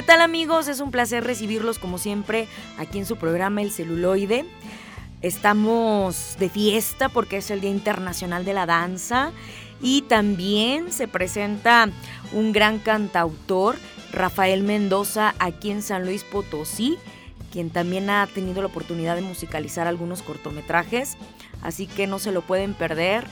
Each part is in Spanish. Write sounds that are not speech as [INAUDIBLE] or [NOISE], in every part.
¿Qué tal amigos? Es un placer recibirlos como siempre aquí en su programa El celuloide. Estamos de fiesta porque es el Día Internacional de la Danza y también se presenta un gran cantautor Rafael Mendoza aquí en San Luis Potosí, quien también ha tenido la oportunidad de musicalizar algunos cortometrajes, así que no se lo pueden perder.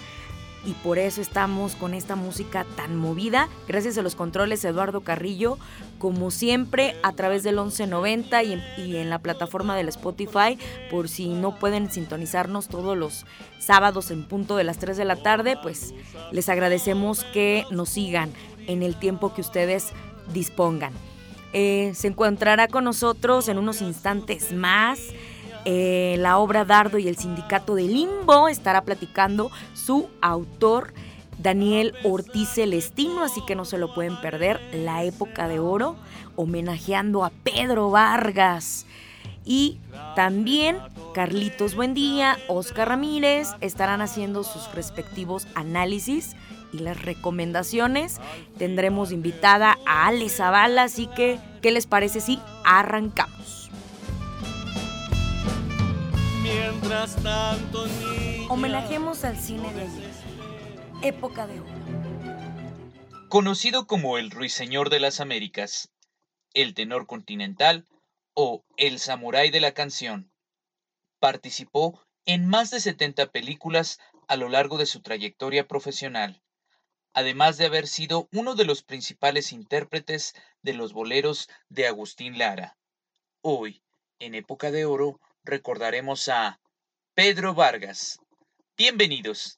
Y por eso estamos con esta música tan movida. Gracias a los controles Eduardo Carrillo, como siempre, a través del 1190 y en, y en la plataforma del Spotify, por si no pueden sintonizarnos todos los sábados en punto de las 3 de la tarde, pues les agradecemos que nos sigan en el tiempo que ustedes dispongan. Eh, se encontrará con nosotros en unos instantes más. Eh, la obra Dardo y el Sindicato de Limbo estará platicando su autor Daniel Ortiz Celestino, así que no se lo pueden perder. La época de oro, homenajeando a Pedro Vargas. Y también Carlitos Buendía, Oscar Ramírez estarán haciendo sus respectivos análisis y las recomendaciones. Tendremos invitada a Ale Zavala, así que, ¿qué les parece si arrancamos? Mientras tanto, Homenajemos al cine de ayer, época de oro. Conocido como el Ruiseñor de las Américas, el tenor continental o el samurái de la canción, participó en más de 70 películas a lo largo de su trayectoria profesional además de haber sido uno de los principales intérpretes de los boleros de Agustín Lara. Hoy, en época de oro, recordaremos a Pedro Vargas. Bienvenidos.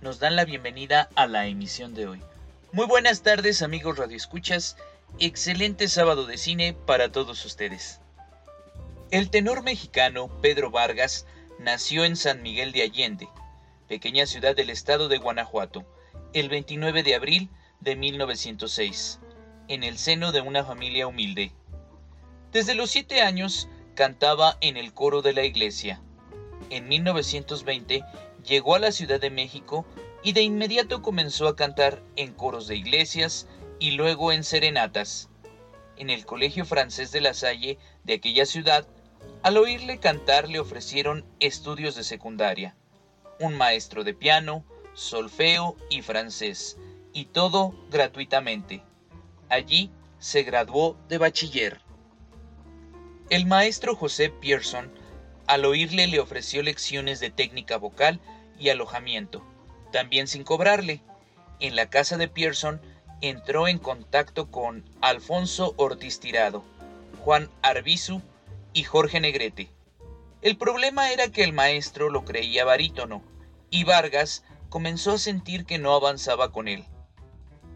nos dan la bienvenida a la emisión de hoy. Muy buenas tardes amigos radioescuchas, excelente sábado de cine para todos ustedes. El tenor mexicano Pedro Vargas nació en San Miguel de Allende, pequeña ciudad del estado de Guanajuato, el 29 de abril de 1906, en el seno de una familia humilde. Desde los siete años cantaba en el coro de la iglesia en 1920 llegó a la Ciudad de México y de inmediato comenzó a cantar en coros de iglesias y luego en serenatas. En el Colegio Francés de la Salle de aquella ciudad, al oírle cantar le ofrecieron estudios de secundaria, un maestro de piano, solfeo y francés, y todo gratuitamente. Allí se graduó de bachiller. El maestro José Pearson al oírle le ofreció lecciones de técnica vocal y alojamiento, también sin cobrarle. En la casa de Pearson entró en contacto con Alfonso Ortiz Tirado, Juan Arbizu y Jorge Negrete. El problema era que el maestro lo creía barítono y Vargas comenzó a sentir que no avanzaba con él.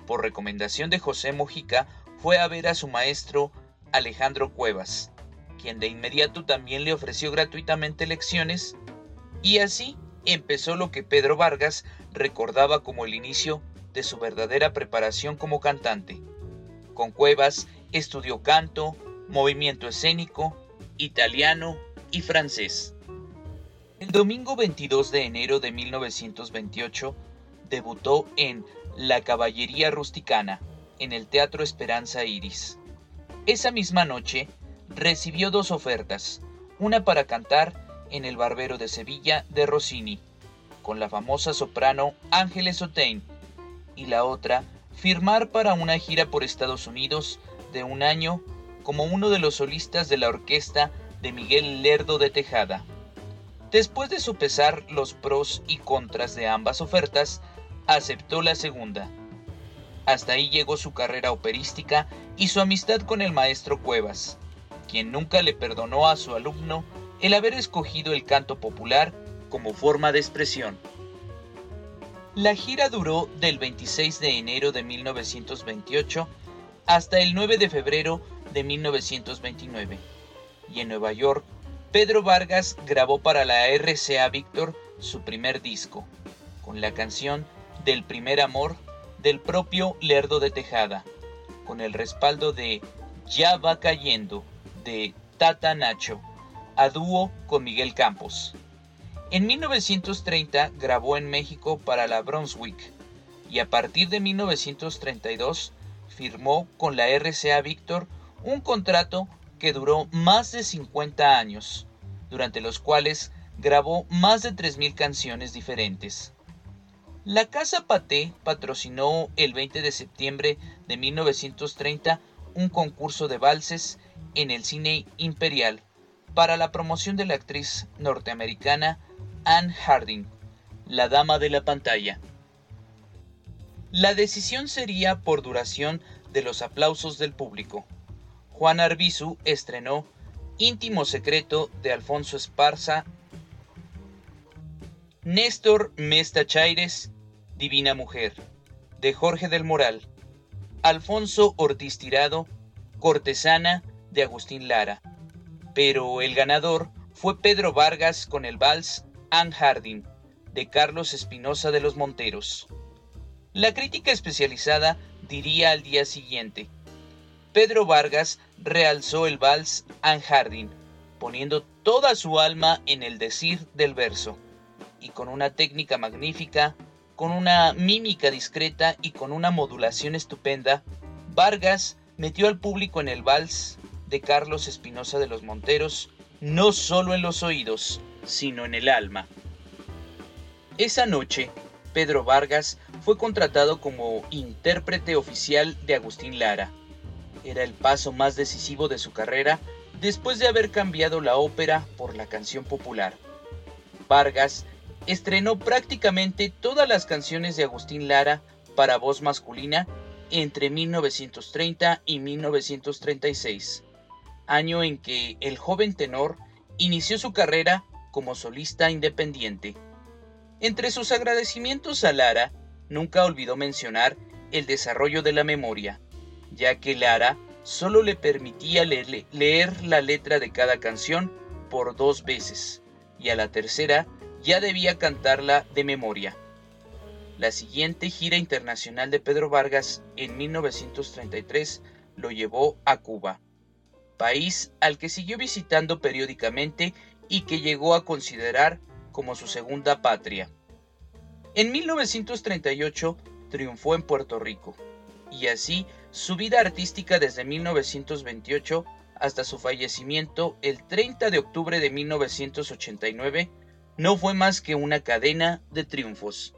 Por recomendación de José Mojica, fue a ver a su maestro Alejandro Cuevas, quien de inmediato también le ofreció gratuitamente lecciones, y así empezó lo que Pedro Vargas recordaba como el inicio de su verdadera preparación como cantante. Con Cuevas estudió canto, movimiento escénico, italiano y francés. El domingo 22 de enero de 1928 debutó en La Caballería Rusticana, en el Teatro Esperanza Iris. Esa misma noche recibió dos ofertas, una para cantar en El Barbero de Sevilla de Rossini, con la famosa soprano Ángeles Otein, y la otra, firmar para una gira por Estados Unidos de un año como uno de los solistas de la orquesta de Miguel Lerdo de Tejada. Después de sopesar los pros y contras de ambas ofertas, aceptó la segunda. Hasta ahí llegó su carrera operística y su amistad con el maestro Cuevas, quien nunca le perdonó a su alumno el haber escogido el canto popular como forma de expresión. La gira duró del 26 de enero de 1928 hasta el 9 de febrero de 1929, y en Nueva York, Pedro Vargas grabó para la RCA Victor su primer disco, con la canción Del primer amor del propio Lerdo de Tejada, con el respaldo de Ya va cayendo de Tata Nacho a dúo con Miguel Campos. En 1930 grabó en México para la Brunswick y a partir de 1932 firmó con la RCA Victor un contrato que duró más de 50 años, durante los cuales grabó más de 3.000 canciones diferentes. La Casa Paté patrocinó el 20 de septiembre de 1930 un concurso de valses en el cine imperial para la promoción de la actriz norteamericana Anne Harding, la dama de la pantalla. La decisión sería por duración de los aplausos del público. Juan Arbizu estrenó Íntimo Secreto de Alfonso Esparza, Néstor Mesta Chaires, Divina Mujer, de Jorge del Moral, Alfonso Ortiz Tirado, Cortesana, de Agustín Lara, pero el ganador fue Pedro Vargas con el vals Anne Harding, de Carlos Espinosa de los Monteros. La crítica especializada diría al día siguiente, Pedro Vargas realzó el vals Anne Harding, poniendo toda su alma en el decir del verso, y con una técnica magnífica, con una mímica discreta y con una modulación estupenda, Vargas metió al público en el vals de Carlos Espinosa de los Monteros, no solo en los oídos, sino en el alma. Esa noche, Pedro Vargas fue contratado como intérprete oficial de Agustín Lara. Era el paso más decisivo de su carrera después de haber cambiado la ópera por la canción popular. Vargas estrenó prácticamente todas las canciones de Agustín Lara para voz masculina entre 1930 y 1936 año en que el joven tenor inició su carrera como solista independiente. Entre sus agradecimientos a Lara, nunca olvidó mencionar el desarrollo de la memoria, ya que Lara solo le permitía leer, la letra de cada canción por dos veces, y a la tercera ya debía cantarla de memoria. La siguiente gira internacional de Pedro Vargas en 1933 lo llevó a Cuba país al que siguió visitando periódicamente y que llegó a considerar como su segunda patria. En 1938 triunfó en Puerto Rico, y así su vida artística desde 1928 hasta su fallecimiento el 30 de octubre de 1989 no fue más que una cadena de triunfos.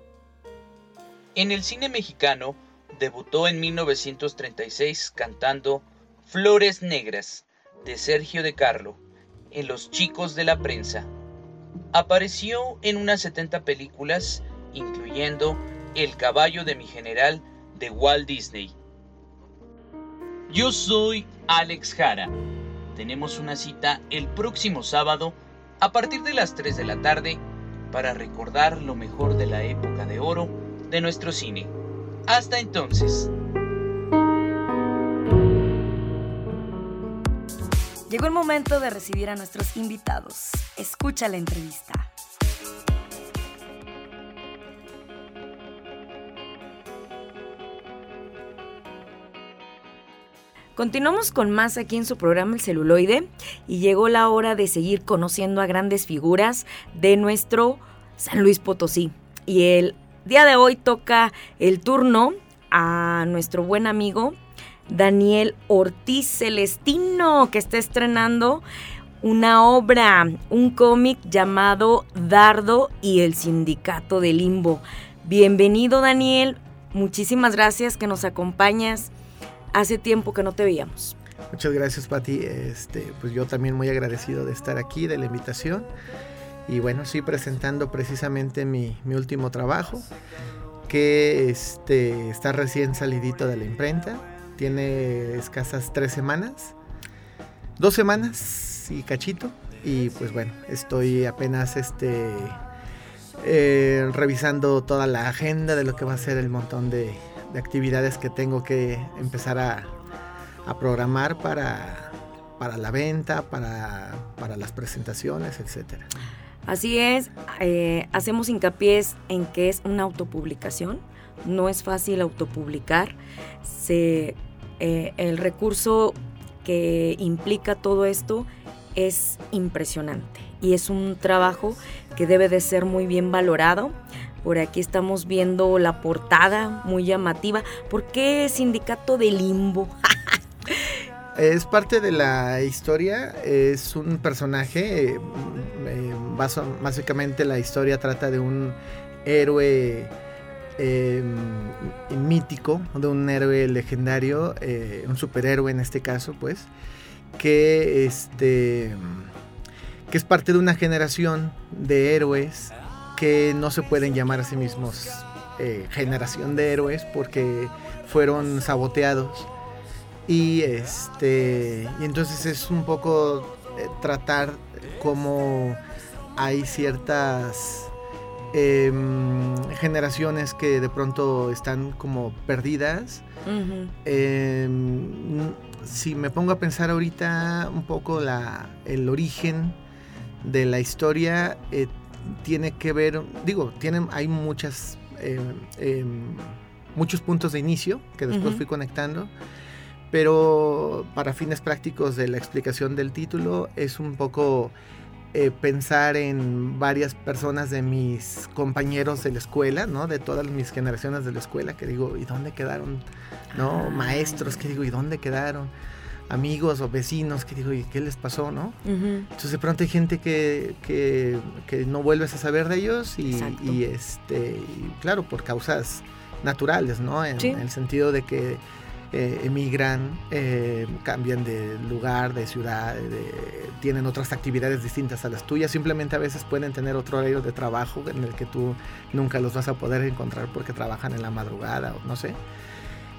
En el cine mexicano debutó en 1936 cantando Flores Negras, de Sergio de Carlo en Los Chicos de la Prensa. Apareció en unas 70 películas, incluyendo El caballo de mi general de Walt Disney. Yo soy Alex Jara. Tenemos una cita el próximo sábado a partir de las 3 de la tarde para recordar lo mejor de la época de oro de nuestro cine. Hasta entonces. Llegó el momento de recibir a nuestros invitados. Escucha la entrevista. Continuamos con más aquí en su programa El celuloide y llegó la hora de seguir conociendo a grandes figuras de nuestro San Luis Potosí. Y el día de hoy toca el turno a nuestro buen amigo Daniel Ortiz Celestino, que está estrenando una obra, un cómic llamado Dardo y el Sindicato de Limbo. Bienvenido Daniel, muchísimas gracias que nos acompañas hace tiempo que no te veíamos. Muchas gracias, Pati. Este, pues yo también muy agradecido de estar aquí, de la invitación. Y bueno, sí, presentando precisamente mi, último trabajo, que este, está recién salidito de la imprenta. Tiene escasas tres semanas. Dos semanas y cachito. Y pues bueno, estoy apenas este, eh, revisando toda la agenda de lo que va a ser el montón de, de actividades que tengo que empezar a, programar para, para, la venta, para, las presentaciones, etc. Así es, eh, hacemos hincapié en que es una autopublicación, no es fácil autopublicar, Se, eh, el recurso que implica todo esto es impresionante y es un trabajo que debe de ser muy bien valorado por aquí estamos viendo la portada muy llamativa. ¿Por qué Sindicato de Limbo? es parte de la historia, es un personaje, eh, eh, básicamente la historia trata de un héroe em, mítico, de un héroe legendario, eh, un superhéroe en este caso, pues, que, este, que es parte de una generación de héroes que no se pueden llamar a sí mismos eh, generación de héroes porque fueron saboteados. Y, este, y entonces es un poco eh, tratar cómo hay ciertas em, generaciones que de pronto están como perdidas. Em, si me pongo a pensar ahorita un poco la, el origen de la historia, eh, tiene que ver, digo, tienen, hay muchas, em, muchos puntos de inicio que después fui conectando, pero para fines prácticos de la explicación del título es un poco eh, pensar en varias personas de mis compañeros de la escuela, ¿no? De todas mis generaciones de la escuela, que digo, ¿y dónde quedaron? ¿No? Ah. Maestros, que digo, ¿y dónde quedaron? amigos o vecinos que digo, ¿y qué les pasó, no? Entonces de pronto hay gente que, que, no vuelves a saber de ellos y, este, claro, por causas naturales, ¿no? En, el sentido de que eh, emigran, eh, cambian de lugar, de ciudad, tienen otras actividades distintas a las tuyas, simplemente a veces pueden tener otro horario de trabajo en el que tú nunca los vas a poder encontrar porque trabajan en la madrugada o no sé.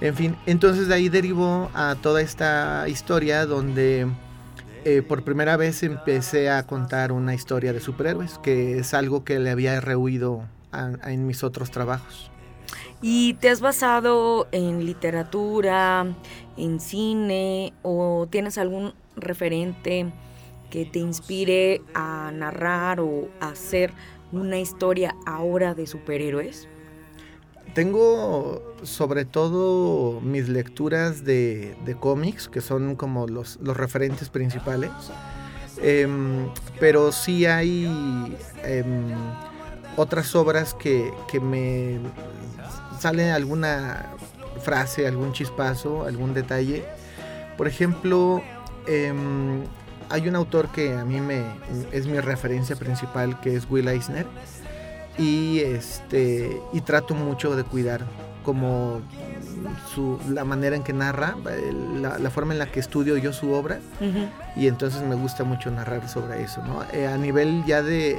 En fin, entonces de ahí derivó a toda esta historia donde eh, por primera vez empecé a contar una historia de superhéroes, que es algo que le había rehuido en mis otros trabajos. ¿Y te has basado en literatura, en cine o tienes algún referente que te inspire a narrar o a hacer una historia ahora de superhéroes? Tengo sobre todo mis lecturas de, cómics, que son como los, referentes principales. Em, pero sí hay em, otras obras que, me sale alguna frase, algún chispazo, algún detalle. Por ejemplo, em, hay un autor que a mí me, es mi referencia principal, que es Will Eisner y este y trato mucho de cuidar como su, la manera en que narra, la, forma en la que estudio yo su obra y entonces me gusta mucho narrar sobre eso, ¿no? Eh, a nivel ya de,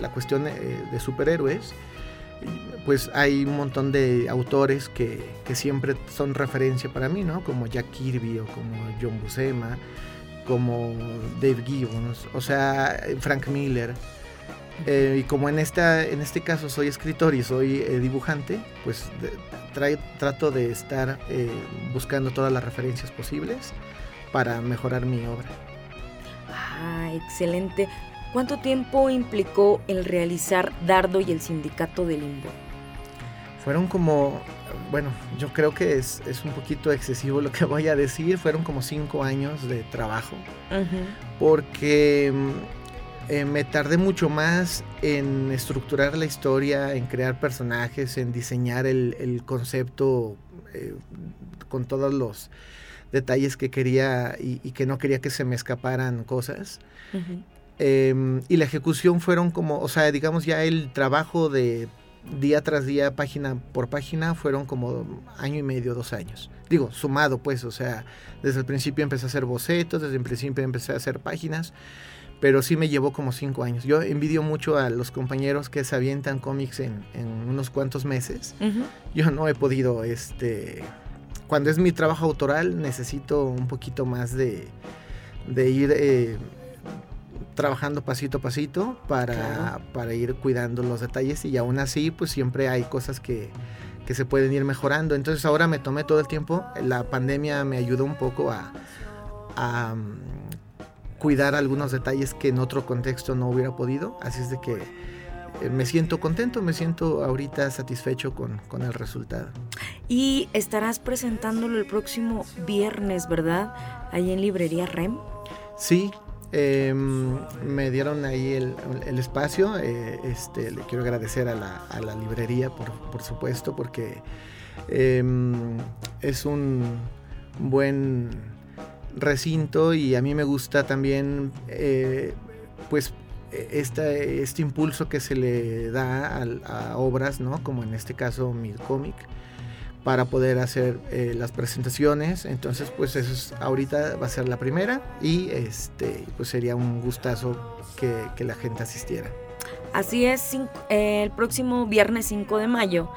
la cuestión eh, de, superhéroes, pues hay un montón de autores que, que, siempre son referencia para mí, ¿no? Como Jack Kirby o como John Buscema, como Dave Gibbons, o sea, Frank Miller. Eh, y como en, esta, en este caso soy escritor y soy eh, dibujante, pues trato de estar eh, buscando todas las referencias posibles para mejorar mi obra. Ah, excelente. ¿Cuánto tiempo implicó el realizar Dardo y el Sindicato de Limbo? Fueron como, bueno, yo creo que es, un poquito excesivo lo que [LAUGHS] voy a decir, fueron como cinco años de trabajo, porque eh, me tardé mucho más en estructurar la historia, en crear personajes, en diseñar el, concepto eh, con todos los detalles que quería y, que no quería que se me escaparan cosas. Em, y la ejecución fueron como, o sea, digamos ya el trabajo de día tras día, página por página, fueron como año y medio, dos años. Digo, sumado pues, o sea, desde el principio empecé a hacer bocetos, desde el principio empecé a hacer páginas pero sí me llevó como cinco años. Yo envidio mucho a los compañeros que se avientan cómics en, unos cuantos meses. Yo no he podido, este, cuando es mi trabajo autoral necesito un poquito más de, ir eh, trabajando pasito a pasito para, para ir cuidando los detalles y aún así pues siempre hay cosas que, que se pueden ir mejorando. Entonces ahora me tomé todo el tiempo, la pandemia me ayudó un poco a, a cuidar algunos detalles que en otro contexto no hubiera podido. Así es de que eh, me siento contento, me siento ahorita satisfecho con, con, el resultado. Y estarás presentándolo el próximo viernes, ¿verdad? Ahí en Librería REM. Sí, em, me dieron ahí el, espacio. Eh, este, le quiero agradecer a la, a librería, por, supuesto, porque em, es un buen recinto y a mí me gusta también eh, pues este, este impulso que se le da a, obras, ¿no? Como en este caso mi cómic, para poder hacer eh, las presentaciones. Entonces, pues eso es, ahorita va a ser la primera y este, pues sería un gustazo que, la gente asistiera. Así es, el próximo viernes 5 de mayo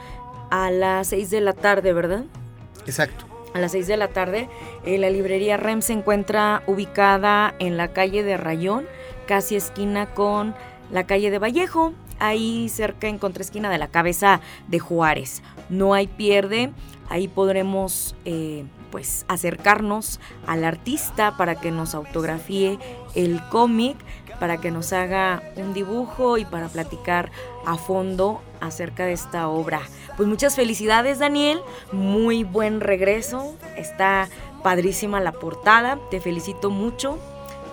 a las 6 de la tarde, ¿verdad? Exacto a las 6 de la tarde. Eh, la librería REM se encuentra ubicada en la calle de Rayón, casi esquina con la calle de Vallejo, ahí cerca en contraesquina de la cabeza de Juárez. No hay pierde, ahí podremos eh, pues acercarnos al artista para que nos autografíe el cómic, para que nos haga un dibujo y para platicar a fondo acerca de esta obra. Pues muchas felicidades Daniel, muy buen regreso, está padrísima la portada, te felicito mucho.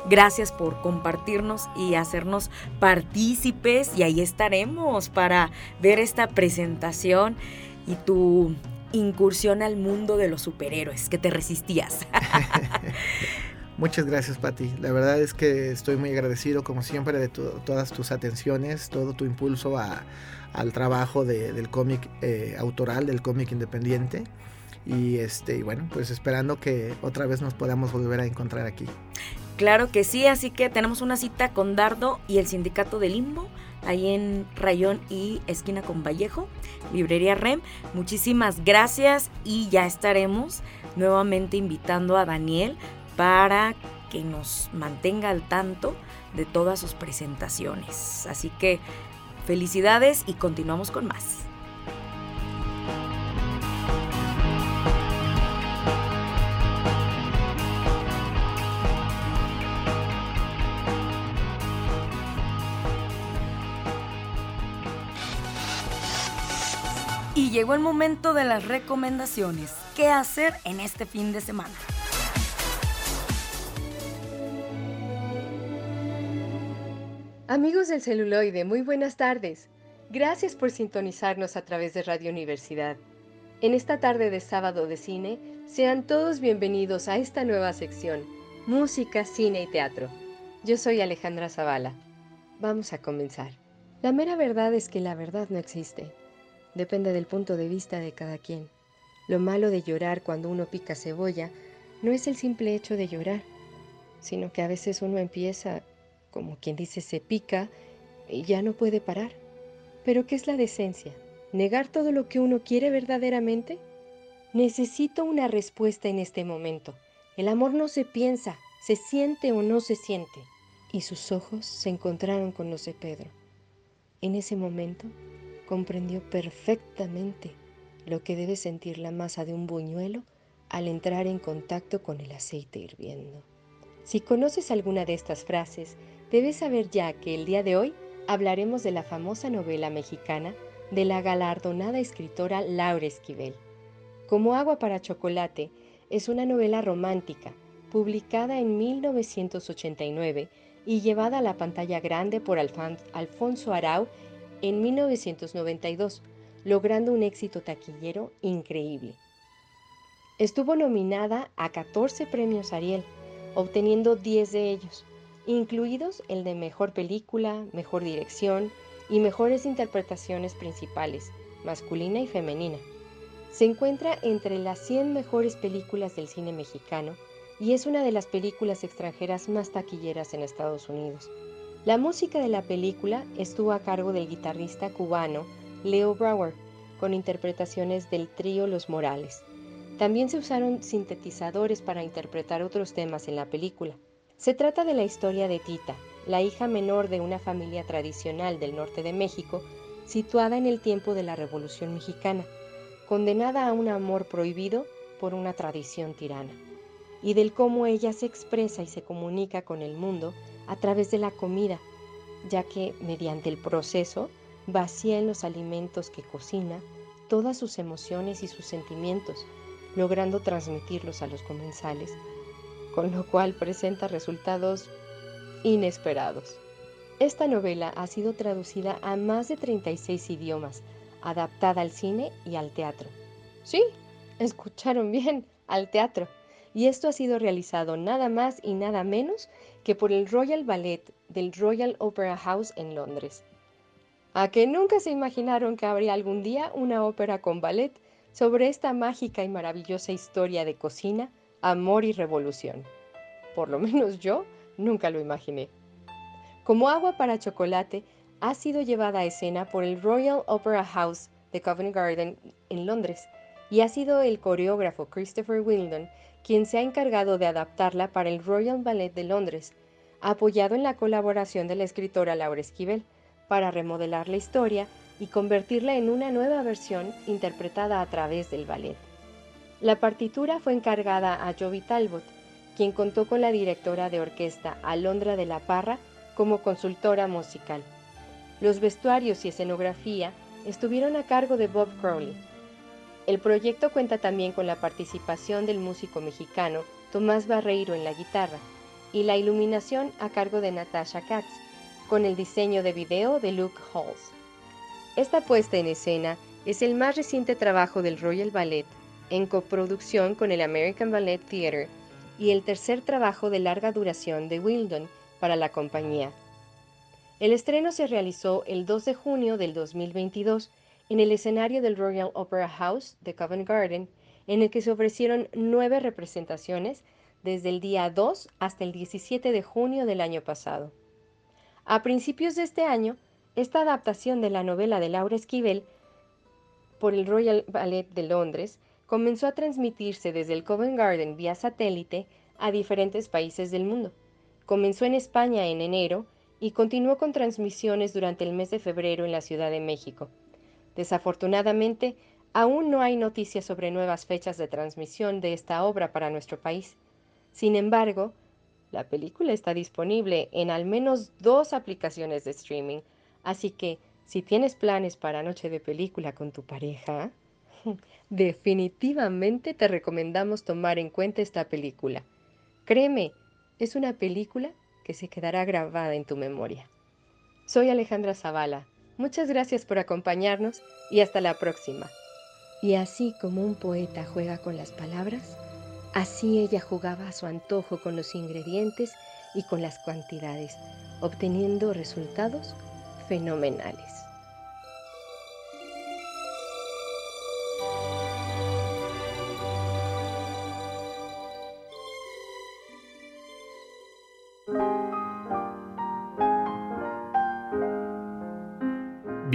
Gracias por compartirnos y hacernos partícipes y ahí estaremos para ver esta presentación y tu incursión al mundo de los superhéroes que te resistías. [LAUGHS] Muchas gracias, Patti. La verdad es que estoy muy agradecido, como siempre, de todas tus atenciones, todo tu impulso al trabajo del cómic eh, autoral, del cómic independiente. Y este, bueno, pues esperando que otra vez nos podamos volver a encontrar aquí. Claro que sí, así que tenemos una cita con Dardo y el sindicato de Limbo, ahí en Rayón y esquina con Vallejo, librería REM. Muchísimas gracias y ya estaremos nuevamente invitando a Daniel para que nos mantenga al tanto de todas sus presentaciones. Así que felicidades y continuamos con más. Y llegó el momento de las recomendaciones. ¿Qué hacer en este fin de semana? Amigos del celuloide, muy buenas tardes. Gracias por sintonizarnos a través de Radio Universidad. En esta tarde de sábado de cine, sean todos bienvenidos a esta nueva sección, Música, Cine y Teatro. Yo soy Alejandra Zavala. Vamos a comenzar. La mera verdad es que la verdad no existe. Depende del punto de vista de cada quien. Lo malo de llorar cuando uno pica cebolla no es el simple hecho de llorar, sino que a veces uno empieza como quien dice se pica y ya no puede parar. Pero ¿qué es la decencia? ¿Negar todo lo que uno quiere verdaderamente? Necesito una respuesta en este momento. El amor no se piensa, se siente o no se siente. Y sus ojos se encontraron con los de Pedro. En ese momento comprendió perfectamente lo que debe sentir la masa de un buñuelo al entrar en contacto con el aceite hirviendo. Si conoces alguna de estas frases, debes saber ya que el día de hoy hablaremos de la famosa novela mexicana de la galardonada escritora Laura Esquivel. Como agua para chocolate es una novela romántica publicada en 1989 y llevada a la pantalla grande por Alfonso Arau en 1992, logrando un éxito taquillero increíble. Estuvo nominada a 14 premios Ariel, obteniendo 10 de ellos, incluidos el de Mejor Película, Mejor Dirección y Mejores Interpretaciones Principales, masculina y femenina. Se encuentra entre las 100 mejores películas del cine mexicano y es una de las películas extranjeras más taquilleras en Estados Unidos. La música de la película estuvo a cargo del guitarrista cubano Leo Brower, con interpretaciones del trío Los Morales. También se usaron sintetizadores para interpretar otros temas en la película. Se trata de la historia de Tita, la hija menor de una familia tradicional del norte de México, situada en el tiempo de la Revolución Mexicana, condenada a un amor prohibido por una tradición tirana y del cómo ella se expresa y se comunica con el mundo a través de la comida, ya que mediante el proceso vacía en los alimentos que cocina todas sus emociones y sus sentimientos, logrando transmitirlos a los comensales, con lo cual presenta resultados inesperados. Esta novela ha sido traducida a más de 36 idiomas, adaptada al cine y al teatro. Sí, escucharon bien, al teatro y esto ha sido realizado nada más y nada menos que por el Royal Ballet del Royal Opera House en Londres. ¿A que nunca se imaginaron que habría algún día una ópera con ballet sobre esta mágica y maravillosa historia de cocina, amor y revolución? Por lo [LAUGHS] menos yo nunca lo imaginé. Como agua para chocolate, ha sido llevada a escena por el Royal Opera House de Covent Garden en Londres y ha sido el coreógrafo Christopher Wildon quien se ha encargado de adaptarla para el Royal Ballet de Londres, apoyado en la colaboración de la escritora Laura Esquivel, para remodelar la historia y convertirla en una nueva versión interpretada a través del ballet. La partitura fue encargada a Jovi Talbot, quien contó con la directora de orquesta Alondra de la Parra como consultora musical. Los vestuarios y escenografía estuvieron a cargo de Bob Crowley, el proyecto cuenta también con la participación del músico mexicano Tomás Barreiro en la guitarra y la iluminación a cargo de Natasha Katz, con el diseño de video de Luke Halls. Esta puesta en escena es el más reciente trabajo del Royal Ballet en coproducción con el American Ballet Theatre y el tercer trabajo de larga duración de Wildon para la compañía. El estreno se realizó el 2 de junio del 2022 en el escenario del Royal Opera House de Covent Garden, en el que se ofrecieron nueve representaciones desde el día 2 hasta el 17 de junio del año pasado. A principios de este año, esta adaptación de la novela de Laura Esquivel por el Royal Ballet de Londres comenzó a transmitirse desde el Covent Garden vía satélite a diferentes países del mundo. Comenzó en España en enero y continuó con transmisiones durante el mes de febrero en la Ciudad de México. Desafortunadamente, aún no hay noticias sobre nuevas fechas de transmisión de esta obra para nuestro país. Sin embargo, la película está disponible en al menos dos aplicaciones de streaming, así que si tienes planes para noche de película con tu pareja, [LAUGHS] definitivamente te recomendamos tomar en cuenta esta película. Créeme, es una película que se quedará grabada en tu memoria. Soy Alejandra Zavala Muchas gracias por acompañarnos y hasta la próxima. Y así como un poeta juega con las palabras, así ella jugaba a su antojo con los ingredientes y con las cantidades, obteniendo resultados fenomenales.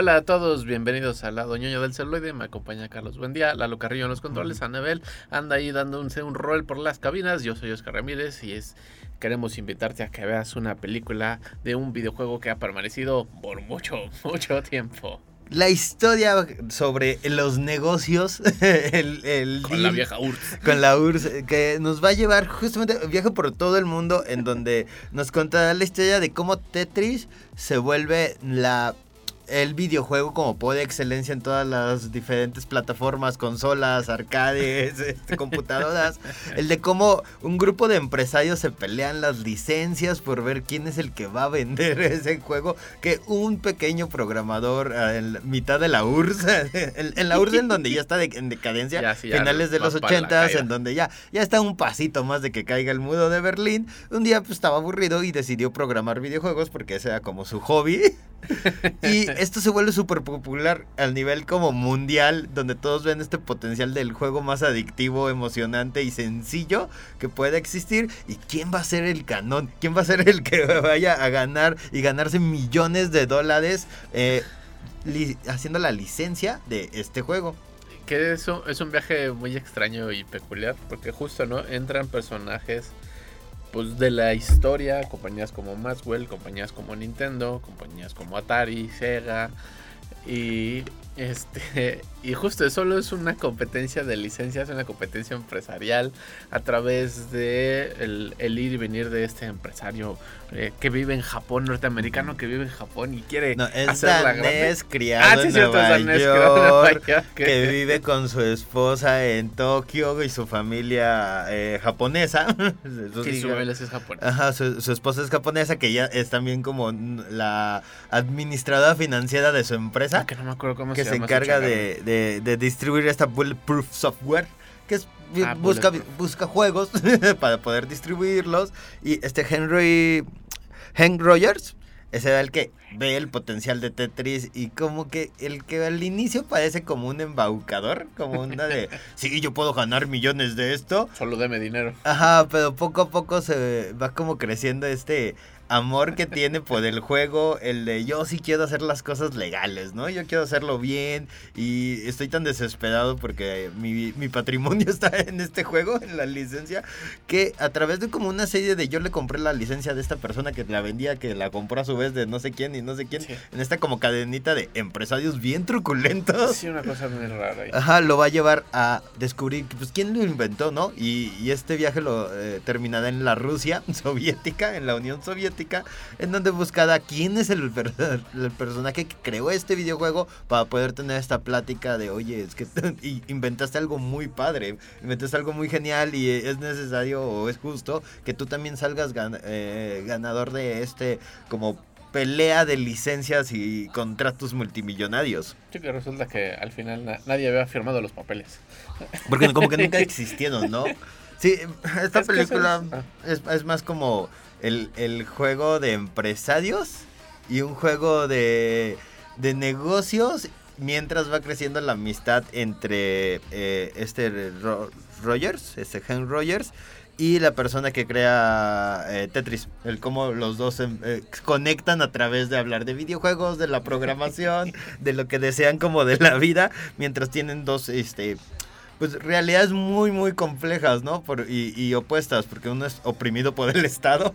Hola a todos, bienvenidos a Lado Ñoño del celuloide. Me acompaña Carlos Buendía, Lalo Carrillo en los controles, Anabel anda ahí dándose un rol por las cabinas. Yo soy Oscar Ramírez y es queremos invitarte a que veas una película de un videojuego que ha permanecido por mucho, [LAUGHS] mucho tiempo. La historia sobre los negocios, [LAUGHS] el, el Con la vieja URSS. [LAUGHS] con la URSS, que nos va a llevar justamente viaje por todo el mundo, en donde nos contará la historia de cómo Tetris se vuelve la el videojuego como por excelencia en todas las diferentes plataformas, consolas, arcades, [LAUGHS] este, computadoras. El de cómo un grupo de empresarios se pelean las licencias por ver quién es el que va a vender [LAUGHS] ese juego. Que un pequeño programador eh, en mitad de la URSS, [LAUGHS] en, en la URSS en donde ya está de- en decadencia, Ya, sí, ya finales de los para la ochentas, caída. en donde ya, ya está un pasito más de que caiga el muro de Berlín. Un día pues, estaba aburrido y decidió programar videojuegos porque ese era como su hobby. y esto se vuelve súper popular al nivel como mundial, donde todos ven este potencial del juego más adictivo, emocionante y sencillo que puede existir. ¿Y quién va a ser el canón? ¿Quién va a ser el que [LAUGHS] vaya a ganar y ganarse millones de dólares eh, haciendo la licencia de este juego? Que eso es un viaje muy extraño y peculiar, porque justo, ¿no? Entran personajes pues de la historia, compañías como Maxwell, compañías como Nintendo, compañías como Atari, Sega y este [LAUGHS] y justo solo es una competencia de licencias, una competencia empresarial a través de el, el ir y venir de este empresario eh, que vive en Japón, norteamericano que vive en Japón y quiere No, es grande. danés, criado Ah, sí, en cierto, Nueva danés, en Nueva York, York. que vive con su esposa en Tokio y su familia eh, japonesa. [LAUGHS] Sí, su familia es japonesa. Ajá, su, su esposa es japonesa, que ya es también como la administradora financiera de su empresa, Que no me acuerdo cómo que se encarga de, de- de distribuir esta Bulletproof Software, que es Ah, busca, busca juegos [LAUGHS] para poder distribuirlos. Y este Henry, Hank Rogers, ese era el que ve el potencial de Tetris y como que el que al inicio parece como un embaucador, como una de, [LAUGHS] sí, yo puedo ganar millones de esto. Solo deme dinero. Ajá, pero poco a poco se va como creciendo este amor que tiene por el juego, el de yo sí quiero hacer las cosas legales, ¿no? Yo quiero hacerlo bien y estoy tan desesperado porque mi, mi patrimonio [LAUGHS] está en este juego, en la licencia, que a través de como una serie de yo le compré la licencia de esta persona que la vendía, que la compró a su vez de no sé quién y no sé quién, Sí. en esta como cadenita de empresarios bien truculentos. Sí, una cosa muy rara ahí. Ajá, lo va a llevar a descubrir pues quién lo inventó, ¿no? Y, y este viaje lo eh, terminará en la Rusia [LAUGHS] soviética, en la Unión Soviética, en donde buscará quién es el, per- el personaje que creó este videojuego para poder tener esta plática de, oye, es que [LAUGHS] inventaste algo muy padre, inventaste algo muy genial y es necesario o es justo que tú también salgas gan- eh, ganador de este como pelea de licencias y contratos multimillonarios. Sí, que resulta que al final na- nadie había firmado los papeles. Porque como que [LAUGHS] nunca existieron, ¿no? Sí, esta Es que película es, es más como el, el juego de empresarios y un juego de, de negocios mientras va creciendo la amistad entre eh, este Ro- Rogers, este Henry Rogers, y la persona que crea eh, Tetris. El cómo los dos eh, conectan a través de hablar de videojuegos, de la programación, de lo que desean como de la vida, mientras tienen dos este, pues realidades muy muy complejas, ¿no? Por, y, y opuestas, porque uno es oprimido por el [LAUGHS] Estado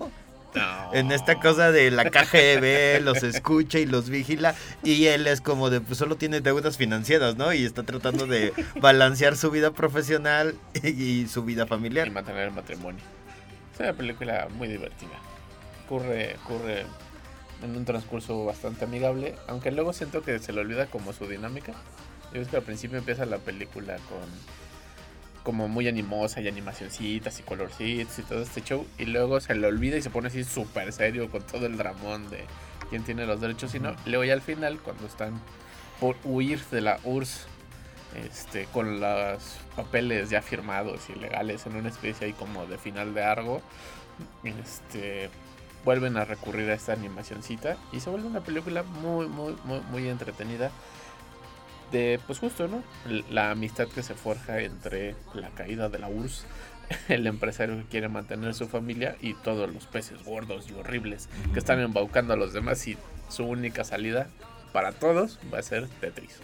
en esta cosa de la KGB, los escucha y los vigila, y él es como de, pues solo tiene deudas financieras, ¿no? Y está tratando de balancear su vida profesional y su vida Y familiar. mantener el matrimonio. Es una película muy divertida. Ocurre, ocurre en un transcurso bastante amigable, aunque luego siento que se le olvida como su dinámica. Yo ves que al principio empieza la película con como muy animosa y animacioncitas y colorcitos y todo este show y luego se le olvida y se pone así súper serio con todo el dramón de quién tiene los derechos y no. Luego ya al final cuando están por huir de la URSS este, con los papeles ya firmados y legales en una especie ahí como de final de Argo, este, vuelven a recurrir a esta animacioncita y se vuelve una película muy, muy, muy, muy entretenida. De, pues justo, ¿no? La amistad que se forja entre la caída de la URSS, [LAUGHS] el empresario que quiere mantener su familia y todos los peces gordos y horribles que están embaucando a los demás y su única salida para todos va a ser Tetris.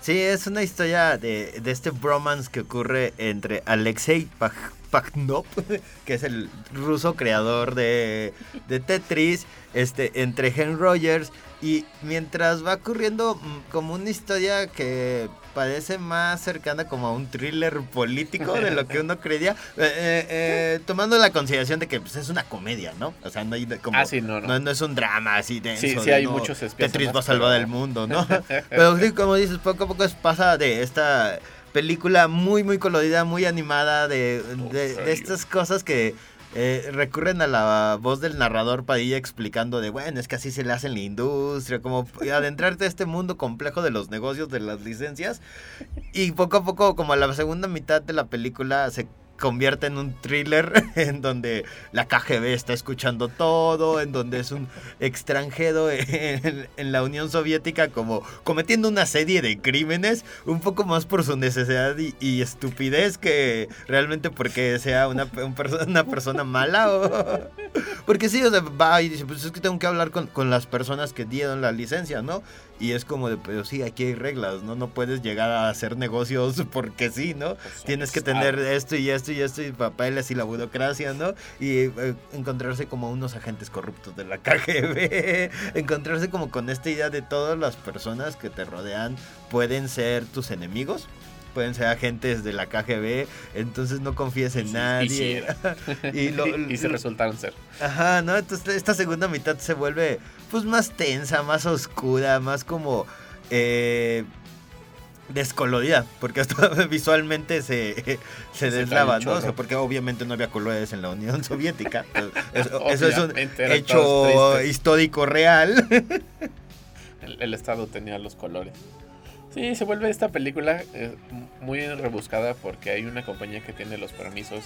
Sí, es una historia de, de este bromance que ocurre entre Alexei Paknop, [LAUGHS] que es el ruso creador de, de Tetris, este, entre Hen Rogers y mientras va ocurriendo mm, como una historia que parece más cercana como a un thriller político de lo que uno [LAUGHS] creía, eh, eh, eh, tomando la consideración de que pues, es una comedia, ¿no? O sea, no hay como... Ah, sí, no, no. no, es un drama así de... Sí, sí, hay muchos Tetris va a salvar el mundo, ¿no? [LAUGHS] pero sí, como dices, poco a poco pasa de esta película muy, muy colorida, muy animada, de, de estas cosas que eh, recurren a la voz del narrador Padilla explicando de, bueno, es que así se le hace en la industria, como adentrarte a este mundo complejo de los negocios, de las licencias. Y poco a poco, como a la segunda mitad de la película, se convierte en un thriller [LAUGHS] en donde la KGB está escuchando todo, en donde es un extranjero en, la Unión Soviética como cometiendo una serie de crímenes, un poco más por su necesidad y, estupidez que realmente porque sea una, una persona mala. O, [LAUGHS] porque sí, o sea, va y dice, pues es que tengo que hablar con, con las personas que dieron la licencia, ¿no? Y es como de, pero sí, aquí hay reglas, ¿no? No puedes llegar a hacer negocios [LAUGHS] porque sí, ¿no? Pues Tienes que tener esto y esto y esto y papeles y la burocracia, ¿no? Y eh, encontrarse como unos agentes corruptos de la [LAUGHS] KGB, encontrarse como con esta idea de todas las personas que te rodean pueden ser tus enemigos pueden ser agentes de la KGB, entonces no confíes en nadie. [LAUGHS] Y, se resultaron ser. Ajá, ¿no? Entonces esta segunda mitad se vuelve pues más tensa, más oscura, más como eh, descolorida, porque hasta [LAUGHS] visualmente se, se, deslava, ¿no? porque obviamente no había colores en la Unión Soviética. [LAUGHS] eso, es un hecho histórico real. [LAUGHS] el Estado tenía los colores. Sí, se vuelve esta película eh, muy rebuscada porque hay una compañía que tiene los permisos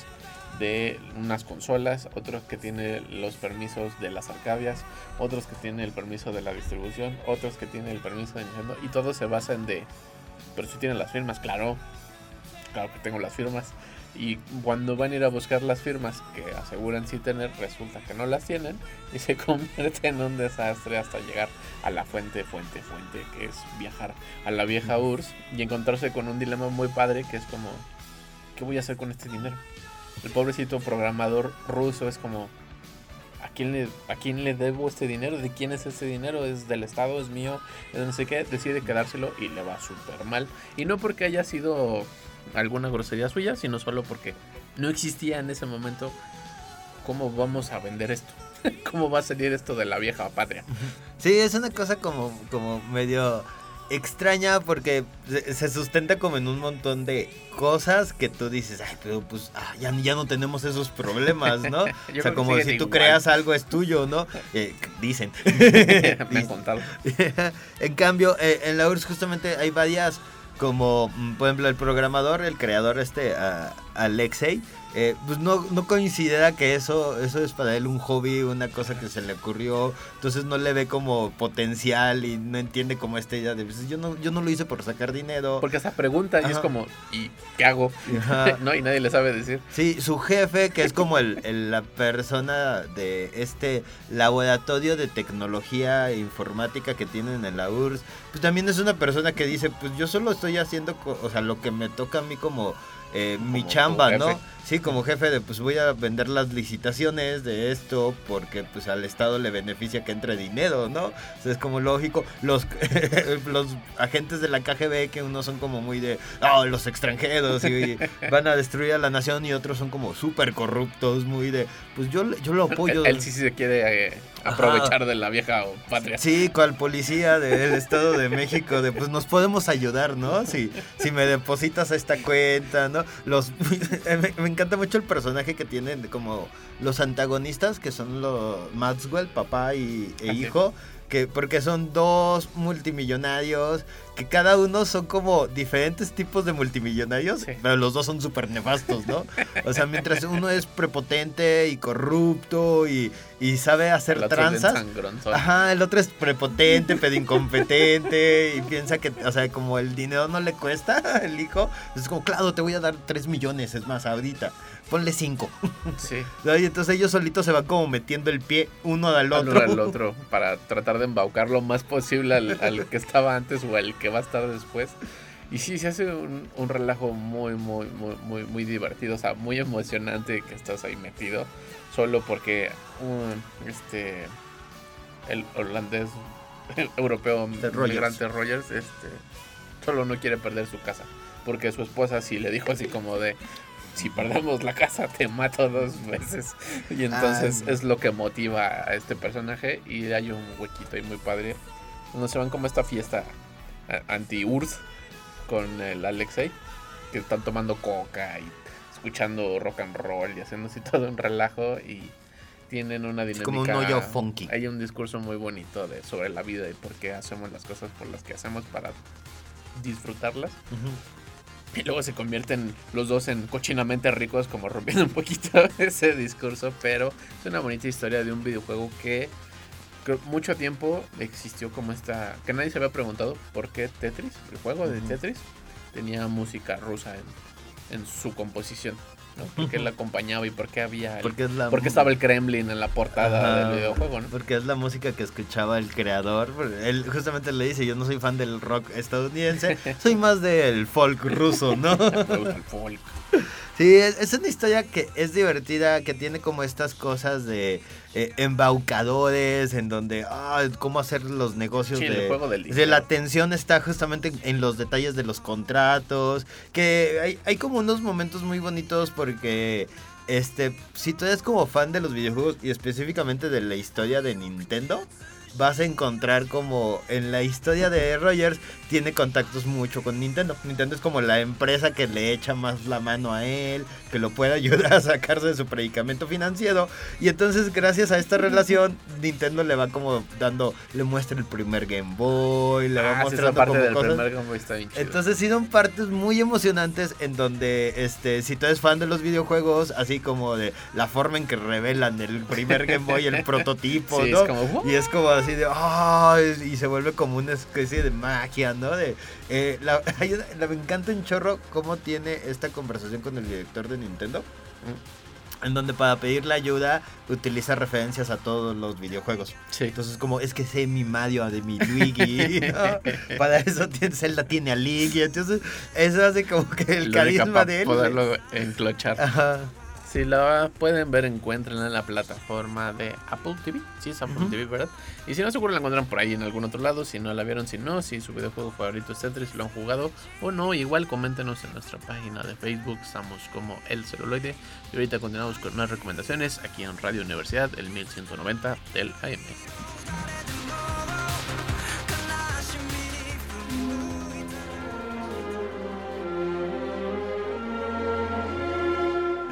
de unas consolas, otros que tiene los permisos de las arcadias, otros que tiene el permiso de la distribución, otros que tiene el permiso de Nintendo y todo se basa en de, pero si tienen las firmas, claro, claro que tengo las firmas. Y cuando van a ir a buscar las firmas que aseguran sí tener, resulta que no las tienen y se [LAUGHS] convierte en un desastre hasta llegar a la fuente, fuente, fuente, que es viajar a la vieja URSS y encontrarse con un dilema muy padre que es como, ¿qué voy a hacer con este dinero? El pobrecito programador ruso es como, ¿a quién le, a quién le debo este dinero? ¿De quién es este dinero? ¿Es del Estado? ¿Es mío? ¿Es no sé qué? Decide quedárselo y le va súper mal. Y no porque haya sido alguna grosería suya, sino solo porque no existía en ese momento cómo vamos a vender esto. [LAUGHS] ¿Cómo va a salir esto de la vieja patria? Sí, es una cosa como, como medio extraña porque se sustenta como en un montón de cosas que tú dices, ay, pero pues ah, ya, ya no tenemos esos problemas, ¿no? [LAUGHS] o sea, como si tú creas algo es tuyo, ¿no? [LAUGHS] Eh, dicen. [LAUGHS] Me han contado. en cambio, eh, en la URSS justamente hay varias como mm, por ejemplo el programador, el creador este, Alexei, eh, pues no, no considera que eso, eso es para él un hobby, una cosa que se le ocurrió, entonces no le ve como potencial y no entiende como esta idea de, pues, yo no, yo no lo hice por sacar dinero. Porque esa pregunta y es como, ¿y qué hago? [LAUGHS] ¿No? Y nadie le sabe decir. Sí, su jefe, que es como el, la persona de este laboratorio de tecnología informática que tienen en la URSS, pues también es una persona que dice, pues yo solo estoy haciendo, o sea, lo que me toca a mí como eh, mi chamba, ¿no? Sí, como jefe de pues voy a vender las licitaciones de esto porque pues al Estado le beneficia que entre dinero, ¿no? es como lógico. Los, [LAUGHS] los agentes de la KGB que unos son como muy de, oh, los extranjeros y van a destruir a la nación y otros son como súper corruptos, muy de, pues yo, yo lo apoyo. Él, sí se quiere eh, aprovechar de la vieja patria. Sí, cual policía del Estado de México, de pues nos podemos ayudar, ¿no? Si, si me depositas a esta cuenta, ¿no? Los, [LAUGHS] me, encanta mucho el personaje que tienen como los antagonistas, que son los Maxwell, papá y, e hijo que porque son dos multimillonarios que cada uno son como diferentes tipos de multimillonarios, pero los dos son súper nefastos, ¿no? O sea, mientras uno es prepotente y corrupto y, y sabe hacer tranzas. Ajá, el otro es prepotente, pero incompetente y piensa que, o sea, como el dinero no le cuesta, [LAUGHS] el hijo, es como, claro, te voy a dar tres millones, es más, ahorita ponle cinco. Sí. [LAUGHS] Y entonces ellos solitos se van como metiendo el pie uno al otro. Uno al otro [LAUGHS] para tratar de embaucar lo más posible al, al que estaba antes o al que va a estar después. Y sí, se hace un, un, relajo muy, muy, muy, muy, muy divertido, o sea, muy emocionante que estás ahí metido, solo porque un, este, el holandés, el europeo migrante Rogers, este, solo no quiere perder su casa, porque su esposa sí le dijo así como de, si perdemos la casa te mato dos veces. Y entonces es lo que motiva a este personaje y hay un huequito ahí muy padre, donde se van como esta fiesta anti-URSS con el Alexei, que están tomando coca y escuchando rock and roll y haciendo así [LAUGHS] todo un relajo y tienen una dinámica. como un hoyo funky. Hay un discurso muy bonito de sobre la vida y por qué hacemos las cosas por las que hacemos para disfrutarlas. [LAUGHS] Y luego se convierten los dos en cochinamente ricos, como rompiendo un poquito [LAUGHS] ese discurso. Pero es una bonita historia de un videojuego que mucho tiempo existió como esta. que nadie se había preguntado por qué Tetris, el juego de Tetris, tenía música rusa en, en su composición. ¿No? ¿Por qué la acompañaba y por qué había. porque, es la... porque estaba el Kremlin en la portada del videojuego, ¿no? Porque es la música que escuchaba el creador. Él justamente le dice: Yo no soy fan del rock estadounidense, [LAUGHS] soy más del folk ruso, ¿no? [LAUGHS] el folk. Sí, es, una historia que es divertida, que tiene como estas cosas de eh, embaucadores, en donde, ah, cómo hacer los negocios sí, de, el juego del de la atención está justamente en los detalles de los contratos, que hay, hay como unos momentos muy bonitos porque... Este, si tú eres como fan de los videojuegos y específicamente de la historia de Nintendo, vas a encontrar como en la historia de Rogers tiene contactos mucho con Nintendo. Nintendo es como la empresa que le echa más la mano a él, que lo puede [LAUGHS] ayudar a sacarse de su predicamento financiero. Y entonces gracias a esta relación Nintendo le va como dando, le muestra el primer Game Boy, le va Ah, sí, mostrando parte como del cosas. primer Game Boy está bien chido. Entonces sí son partes muy emocionantes en donde este si tú eres fan de los videojuegos, así como de la forma en que revelan el primer Game Boy, el [LAUGHS] prototipo, Sí, ¿no? es como, Y es como así de ¡ay! y se vuelve como una especie de magia, ¿no? De eh, la, [LAUGHS] la- me encanta un chorro cómo tiene esta conversación con el director de Nintendo. En donde para pedirle ayuda utiliza referencias a todos los videojuegos. Sí. Entonces como es que sé mi Mario de mi Luigi. [LAUGHS] ¿no? Para eso tiene, Zelda tiene a Luigi. Entonces eso hace como que el La única carisma pa' de él. poderlo enclochar. Ajá. Si la pueden ver, encuentrenla en la plataforma de Apple TV. Sí, es Apple. TV, ¿verdad? Y si no, seguro la encuentran por ahí en algún otro lado. Si no la vieron, si no, si su videojuego favorito es Tetris, si lo han jugado o no, igual coméntenos en nuestra página de Facebook. Estamos como El Celuloide. Y ahorita continuamos con más recomendaciones aquí en Radio Universidad, el 1190 del AM.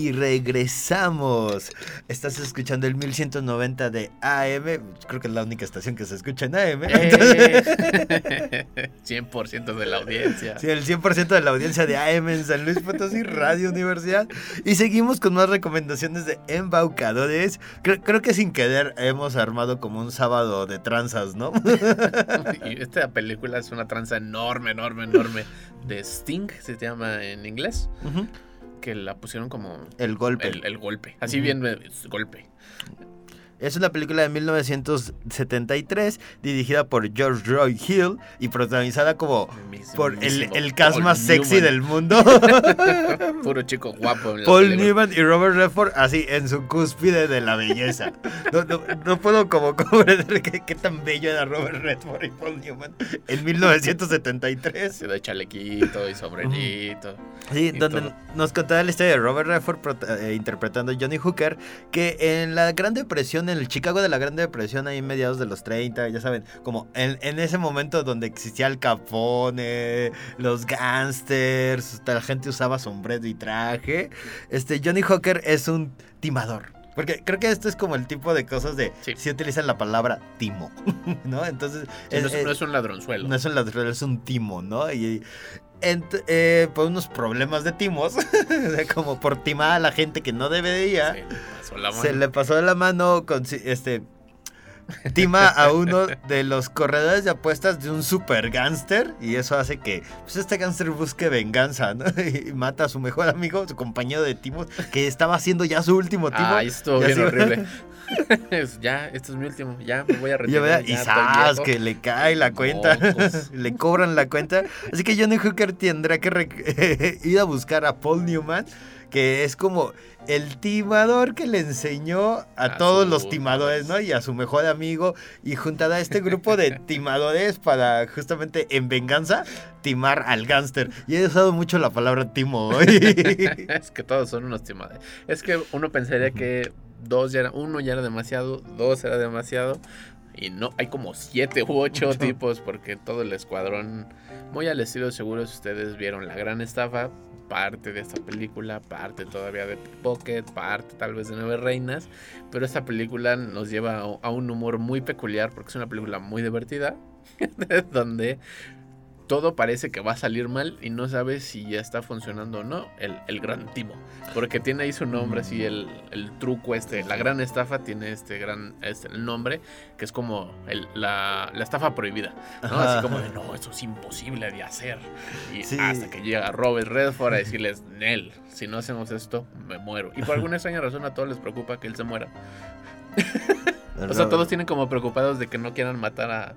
Y regresamos. Estás escuchando el 1190 de AM. Creo que es la única estación que se escucha en AM. ¡Eh! 100% [LAUGHS] de la audiencia. Sí, el 100% de la audiencia de AM en San Luis Potosí, Radio Universidad. Y seguimos con más recomendaciones de embaucadores. Creo, creo que sin querer hemos armado como un sábado de tranzas, ¿no? [LAUGHS] Y esta película es una tranza enorme, enorme, enorme de Sting, se llama en inglés, Ujú. Que la pusieron como el golpe. el, el golpe. Así bien, eh, golpe. Es una película de 1973 dirigida por George Roy Hill y protagonizada como por el, el cast Paul más sexy Newman. del mundo. [LAUGHS] Puro chico guapo. Paul. Newman y Robert Redford así en su cúspide de la belleza. No, no- no puedo como [LAUGHS] comprender qué, qué tan bello era Robert Redford y Paul Newman en 1973. Se da chalequito y sombrerito. Sí, Y donde todo. nos contaba la historia de Robert Redford eh, interpretando a Johnny Hooker, que en la Gran Depresión, en el Chicago de la Gran Depresión, ahí mediados de los 30, ya saben, como en, en ese momento donde existía el Capone, los gangsters, la gente usaba sombrero y traje, este Johnny Hooker es un timador. Porque creo que esto es como el tipo de cosas de Sí. si utilizan la palabra timo, [LAUGHS] ¿no? Entonces. Sí, no, es, eh, no es un ladronzuelo. no es un ladrón, es un timo, ¿no? Y eh, por unos problemas de timos, [LAUGHS] como por timar a la gente que no debería, Se le pasó la se mano. le pasó de la mano con este tima a [LAUGHS] uno de los corredores de apuestas de un super gángster y eso hace que pues, este gángster busque venganza ¿no? [LAUGHS] y mata a su mejor amigo, su compañero de timos que estaba haciendo ya su último timo. Ay, estuvo Ya bien se- horrible. [LAUGHS] Ya, este es mi último. Ya me voy a retirar. y viejo. que le cae la cuenta, Mocos. le cobran la cuenta. Así que Johnny Hooker tendrá que ir a buscar a Paul Newman, que es como el timador que le enseñó a, A todos los timadores, ¿no? Y a su mejor amigo, y juntará a este grupo de [LAUGHS] timadores para justamente en venganza timar al gángster. Y he usado mucho la palabra timo hoy. [LAUGHS] es que todos son unos timadores. Es que uno pensaría que dos ya era, uno ya era demasiado, dos era demasiado. Y no, hay como siete u ocho Ocho. tipos porque todo el escuadrón, muy al estilo seguro si ustedes vieron La Gran Estafa, parte de esta película, parte todavía de Pocket, parte tal vez de Nueve Reinas, pero esta película nos lleva a, a un humor muy peculiar porque es una película muy divertida, [LAUGHS] donde todo parece que va a salir mal y no sabes si ya está funcionando o no el, el gran timo. Porque tiene ahí su nombre, así el, el truco este, la gran estafa tiene este gran este, el nombre, que es como el- la, la estafa prohibida. ¿no? Ajá. Así como de, no, eso es imposible de hacer. Y Sí. hasta que llega Robert Redford a decirles, Nel, si no hacemos esto, me muero. Y por alguna extraña razón a todos les preocupa que él se muera. [LAUGHS] O sea, todos tienen como preocupados de que no quieran matar a...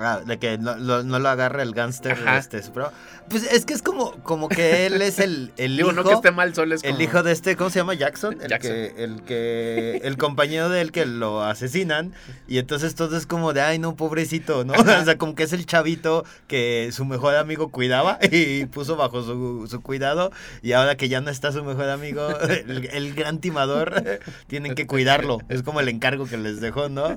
Ah, de que no, lo- no lo agarre el gángster. Este, pero, pues es que es como, como que él es el, el Digo, hijo. no que esté mal, solo es como... El hijo de este, ¿cómo se llama? Jackson. El Jackson. que, el que, el compañero de él que lo asesinan. Y entonces todo es como de, ay, no, pobrecito, ¿no? [LAUGHS] O sea, como que es el chavito que su mejor amigo cuidaba [LAUGHS] y puso bajo su, su cuidado. Y ahora que ya no está su mejor amigo, [LAUGHS] el, el gran timador, tienen que cuidarlo. Es como el encargo que les dejó, ¿no?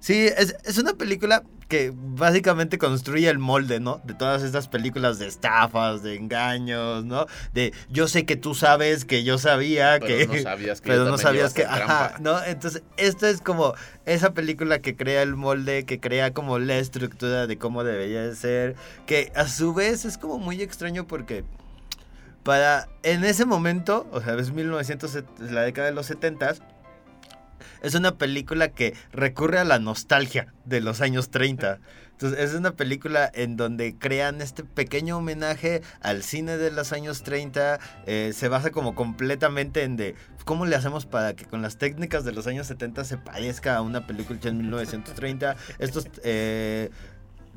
Sí, es, es una película que básicamente construye el molde, ¿no? De todas estas películas de estafas, de engaños, ¿no? De yo sé que tú sabes que yo sabía Pero que... no sabías que [LAUGHS] pero yo no sabías que... hacer Ajá. ¿no? Entonces, esto es como esa película que crea el molde, que crea como la estructura de cómo debería de ser, que a su vez es como muy extraño porque para en ese momento, o sea, es 1900, la década de los 70 es una película que recurre a la nostalgia de los años 30. Entonces, es una película en donde crean este pequeño homenaje al cine de los años 30. eh, se basa como completamente en de cómo le hacemos para que con las técnicas de los años 70 se parezca a una película hecha en 1930. Estos eh,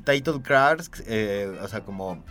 title cards, eh, o sea, como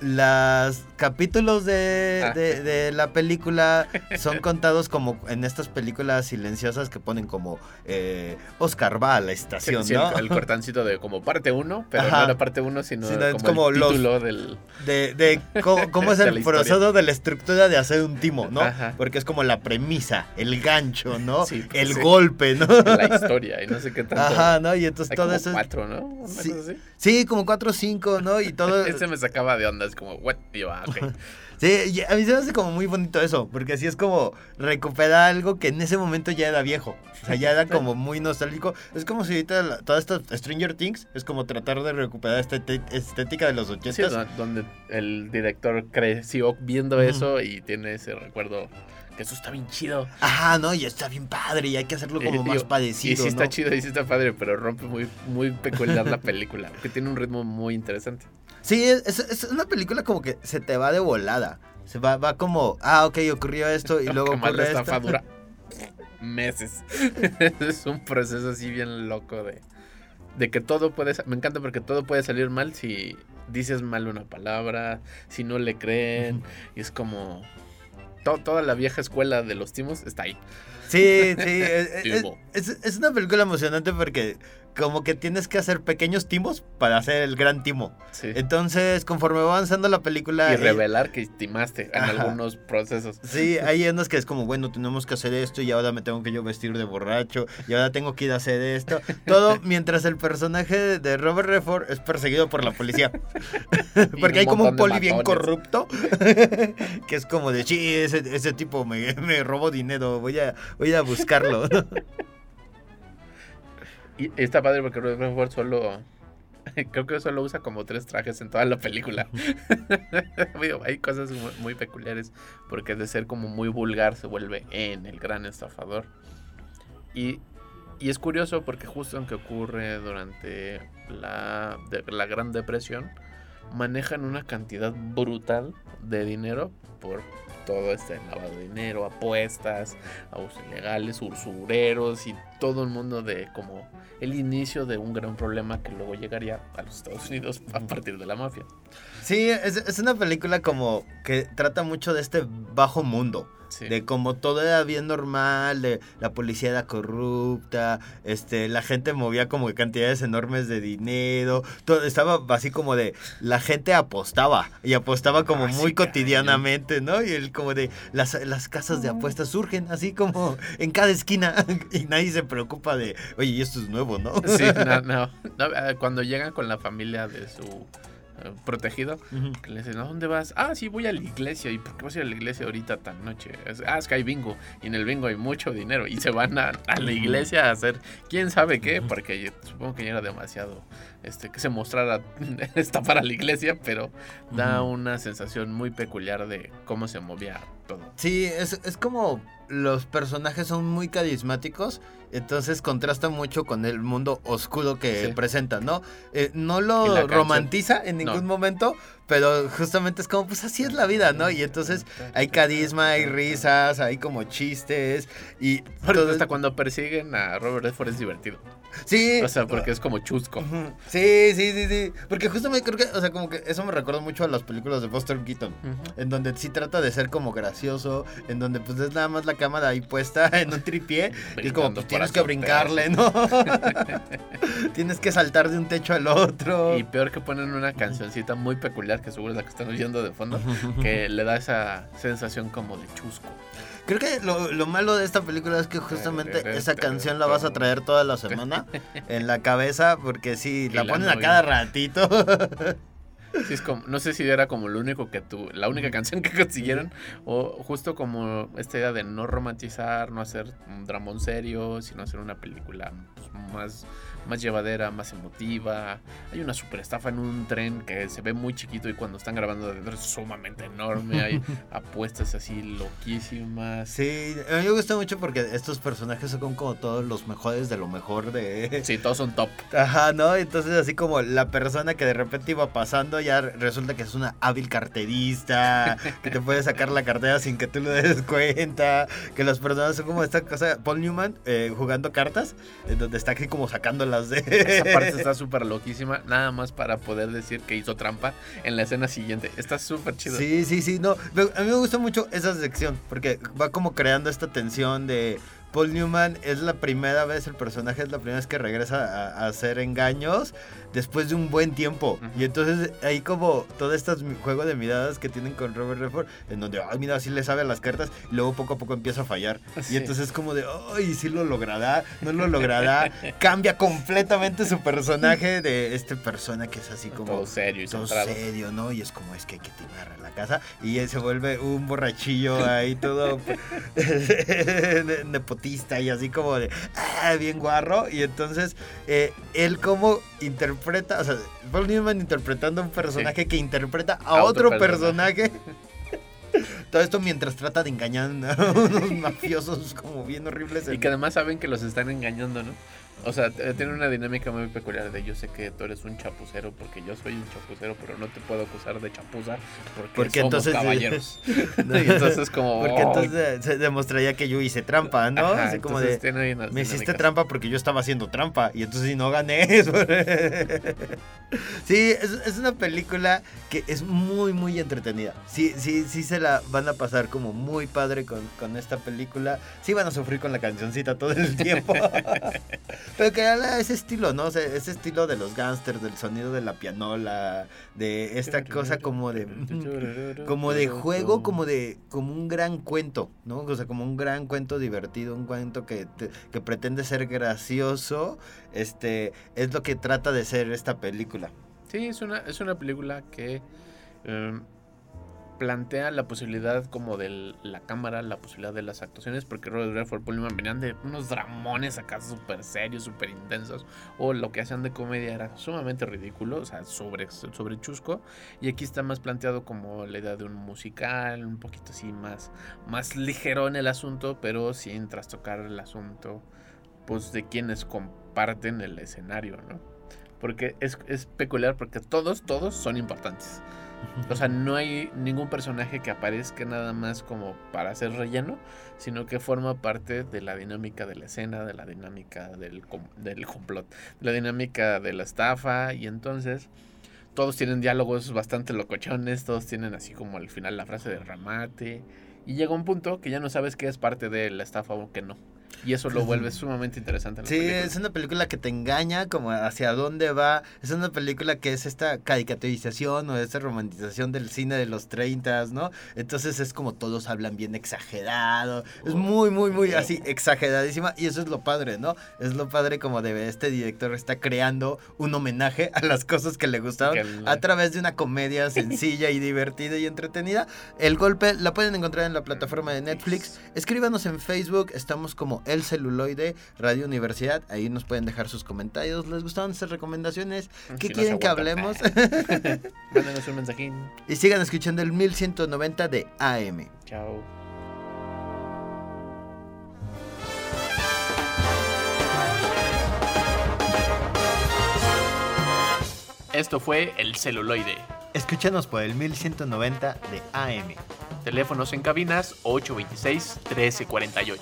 los capítulos de, Ah. de- de la película son contados como en estas películas silenciosas que ponen como eh, Oscar va a la estación, sí, ¿no? el, el cortancito de como parte 1, pero Ajá. no era parte 1, sino, como, como el los- título del... De, de cómo, [LAUGHS] cómo es el la proceso de la estructura de hacer un timo, ¿no? Ajá. Porque es como la premisa, el gancho, ¿no? Sí, el sí. golpe, ¿no? la historia y no sé qué tanto. Ajá, ¿no? Y entonces Hay todo como eso es... cuatro, ¿no? Sí. así. Sí, como cuatro o cinco, ¿no? Y todo... [LAUGHS] Ese me sacaba de onda, es como, what? Yo, ah, ok. Sí, y a mí se me hace como muy bonito eso, porque así es como recuperar algo que en ese momento ya era viejo. O sea, ya era [LAUGHS] como muy nostálgico. Es como si ahorita la- toda esta Stranger Things es como tratar de recuperar esta estética de los Sí, ochentas. do- donde el director creció viendo eso y tiene ese recuerdo que eso está bien chido. Ajá, ¿no? Y está bien padre y hay que hacerlo como más digo, parecido, Y sí está ¿no? chido y sí está padre, pero rompe muy, muy peculiar la película, porque tiene un ritmo muy interesante. Sí, es, una película como que se te va de volada. Se va, va como, ah, ok, ocurrió esto y [LAUGHS] luego ocurre estafa esto. dura [LAUGHS] meses. [LAUGHS] es un proceso así bien loco de, de que todo puede... Me encanta porque todo puede salir mal si dices mal una palabra, si no le creen. Y es como... to- toda la vieja escuela de los timos está ahí. Sí, sí, es, es- es una película emocionante porque como que tienes que hacer pequeños timos para hacer el gran timo. Sí. Entonces, conforme va avanzando la película... Y eh, revelar que estimaste en Ajá. algunos procesos. Sí, hay [LAUGHS] unos que es como, bueno, tenemos que hacer esto y ahora me tengo que yo vestir de borracho y ahora tengo que ir a hacer esto. Todo [LAUGHS] mientras el personaje de Robert Redford es perseguido por la policía. [LAUGHS] Porque hay como un poli bien corrupto que es como de, sí, ese, ese tipo me, me robó dinero, voy a, voy a buscarlo. Y está padre porque Robert Redford solo. [LAUGHS] Creo que solo usa como tres trajes en toda la película. [LAUGHS] Hay cosas muy, peculiares. Porque de ser como muy vulgar se vuelve en el gran estafador. Y, y es curioso porque justo aunque ocurre durante la, la Gran Depresión, manejan una cantidad brutal de dinero por todo este lavado de dinero, apuestas, abusos ilegales, usureros y todo el mundo de como el inicio de un gran problema que luego llegaría a los Estados Unidos a partir de la mafia. Sí, es, es una película como que trata mucho de este bajo mundo. Sí. De como todo era bien normal, de la policía era corrupta, este, la gente movía como que cantidades enormes de dinero, todo estaba así como de, la gente apostaba, y apostaba como Ah, muy cotidianamente, ¿no? Y el como de, las, las casas de apuestas surgen así como en cada esquina, [LAUGHS] y nadie se preocupa de, oye, y esto es nuevo, ¿no? Sí, no, [LAUGHS] no. No, eh, Cuando llegan con la familia de su protegido, que le dicen, ¿a dónde vas? Ah, sí, voy a la iglesia. ¿Y por qué vas a ir a la iglesia ahorita tan noche? Ah, es que hay bingo. Y en el bingo hay mucho dinero. Y se van a, a la iglesia a hacer quién sabe qué, porque yo supongo que ya era demasiado este, que se mostrara [LAUGHS] esta para la iglesia, pero da una sensación muy peculiar de cómo se movía todo. Sí, es, es como los personajes son muy carismáticos, entonces contrasta mucho con el mundo oscuro que Sí. presentan, ¿no? Eh, no lo romantiza en ningún No. momento, pero justamente es como, pues así es la vida, ¿no? Y entonces hay carisma, hay risas, hay como chistes y todo- hasta cuando persiguen a Robert Redford es divertido. Sí. O sea, porque es como chusco. Sí, sí, sí, sí. Porque justamente creo que, o sea, como que eso me recuerda mucho a las películas de Buster Keaton. En donde sí trata de ser como gracioso, en donde pues es nada más la cámara ahí puesta [LAUGHS] en un tripié. Y como, pues tienes que brincarle, ¿no? [LAUGHS] tienes que saltar de un techo al otro. Y peor que ponen una cancioncita muy peculiar, que seguro es la que están oyendo de fondo, [LAUGHS] que le da esa sensación como de chusco. Creo que lo, lo malo de esta película es que justamente esa canción la vas a traer toda la semana en la cabeza, porque sí, la la ponen a cada ratito. Sí, es como, no sé si era como lo único que tu, la única canción que consiguieron, o justo como esta idea de no romantizar, no hacer un dramón serio, sino hacer una película pues, más, más llevadera, más emotiva. Hay una super estafa en un tren que se ve muy chiquito y cuando están grabando de es sumamente enorme. Hay [LAUGHS] apuestas así loquísimas. Sí, a mí me gusta mucho porque estos personajes son como todos los mejores de lo mejor de... [LAUGHS] Sí, todos son top. Ajá, ¿no? Entonces así como la persona que de repente iba pasando ya resulta que es una hábil carterista, [LAUGHS] que te puede sacar la cartera sin que tú lo des cuenta, que las personas son como esta cosa, Paul Newman eh, jugando cartas, en donde está aquí como de... Esa parte está súper loquísima, nada más para poder decir que hizo trampa en la escena siguiente. Está súper chido. Sí, sí, sí, no. A mí me gusta mucho esa sección porque va como creando esta tensión de Paul Newman es la primera vez, el personaje es la primera vez que regresa a, a hacer engaños después de un buen tiempo. Y entonces hay como todo este juego de miradas que tienen con Robert Redford en donde, ay, mira, sí le sabe a las cartas y luego poco a poco empieza a fallar. Sí. Y entonces es como de, ay, sí lo logrará, no lo logrará. [LAUGHS] Cambia completamente su personaje de esta persona que es así como Todo serio y todo centrado. serio, ¿no? Y es como es que hay que timar a la casa y él se vuelve un borrachillo [LAUGHS] ahí todo ne- [LAUGHS] nepotista y así como de ah, bien guarro y entonces eh, él como interpreta, o sea, Paul Newman interpretando a un personaje que interpreta a, A otro, otro personaje. [LAUGHS] Todo esto mientras trata de engañar a unos [LAUGHS] mafiosos como bien horribles. Y que además saben que los están engañando, ¿no? O sea, tiene una dinámica muy peculiar de yo sé que tú eres un chapucero porque yo soy un chapucero, pero no te puedo acusar de chapuza porque, Porque somos entonces- caballeros. No, [LAUGHS] [LAUGHS] y entonces como... Porque entonces se demostraría que yo hice trampa, ¿no? Ajá, Así como de... Me hiciste trampa porque yo estaba haciendo trampa y entonces si no gané. [LAUGHS] sí, es, es una película que es muy, muy entretenida. Sí, sí, sí se la van a pasar como muy padre con, con esta película. Sí van a sufrir con la cancioncita todo el tiempo. Pero que era ese estilo, ¿no? O sea, ese estilo de los gángsters, del sonido de la pianola, de esta cosa como de [LAUGHS] como de juego, como de como un gran cuento, ¿no? O sea, como un gran cuento divertido, un cuento que, que pretende ser gracioso, este es lo que trata de ser esta película. Sí, es una es una película que em, plantea la posibilidad como de la cámara, la posibilidad de las actuaciones, porque Robert Redford Pullman venían de unos dramones acá súper serios, súper intensos, o lo que hacían de comedia era sumamente ridículo, o sea, sobre, chusco, y aquí está más planteado como la idea de un musical, un poquito así más, más ligero en el asunto, pero sin trastocar el asunto, pues de quienes comparten el escenario, ¿no? Porque es peculiar porque todos, todos son importantes. O sea, no hay ningún personaje que aparezca nada más como para hacer relleno, sino que forma parte de la dinámica de la escena, de la dinámica del, del complot, de la dinámica de la estafa, y entonces todos tienen diálogos bastante locochones, todos tienen así como al final la frase de remate, y llega un punto que ya no sabes qué es parte de la estafa o qué no. Y eso lo vuelve sumamente interesante. sí, es una película que te engaña como hacia dónde va. Es una película que es esta caricaturización o esta romantización del cine de los 30, ¿no? Entonces es como todos hablan bien exagerado. Es muy, muy, muy así, exageradísima. Y eso es lo padre, ¿no? Es lo padre como de este director está creando un homenaje a las cosas que le gustaban a través de una comedia [LAUGHS] sencilla y divertida y entretenida. El golpe la pueden encontrar en la plataforma de Netflix. Escríbanos en Facebook, estamos como el Celuloide, Radio Universidad. Ahí nos pueden dejar sus comentarios. ¿Les gustaron estas recomendaciones? ¿Qué quieren que hablemos? [LAUGHS] Mándenos un mensajín. Y sigan escuchando el 1190 de AM. Chao. Esto fue El Celuloide. Escúchanos por el 1190 de AM. Teléfonos en cabinas 826-1348.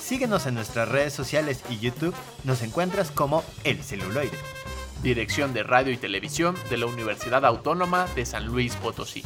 Síguenos en nuestras redes sociales y YouTube. Nos encuentras como El Celuloide. Dirección de Radio y Televisión de la Universidad Autónoma de San Luis Potosí.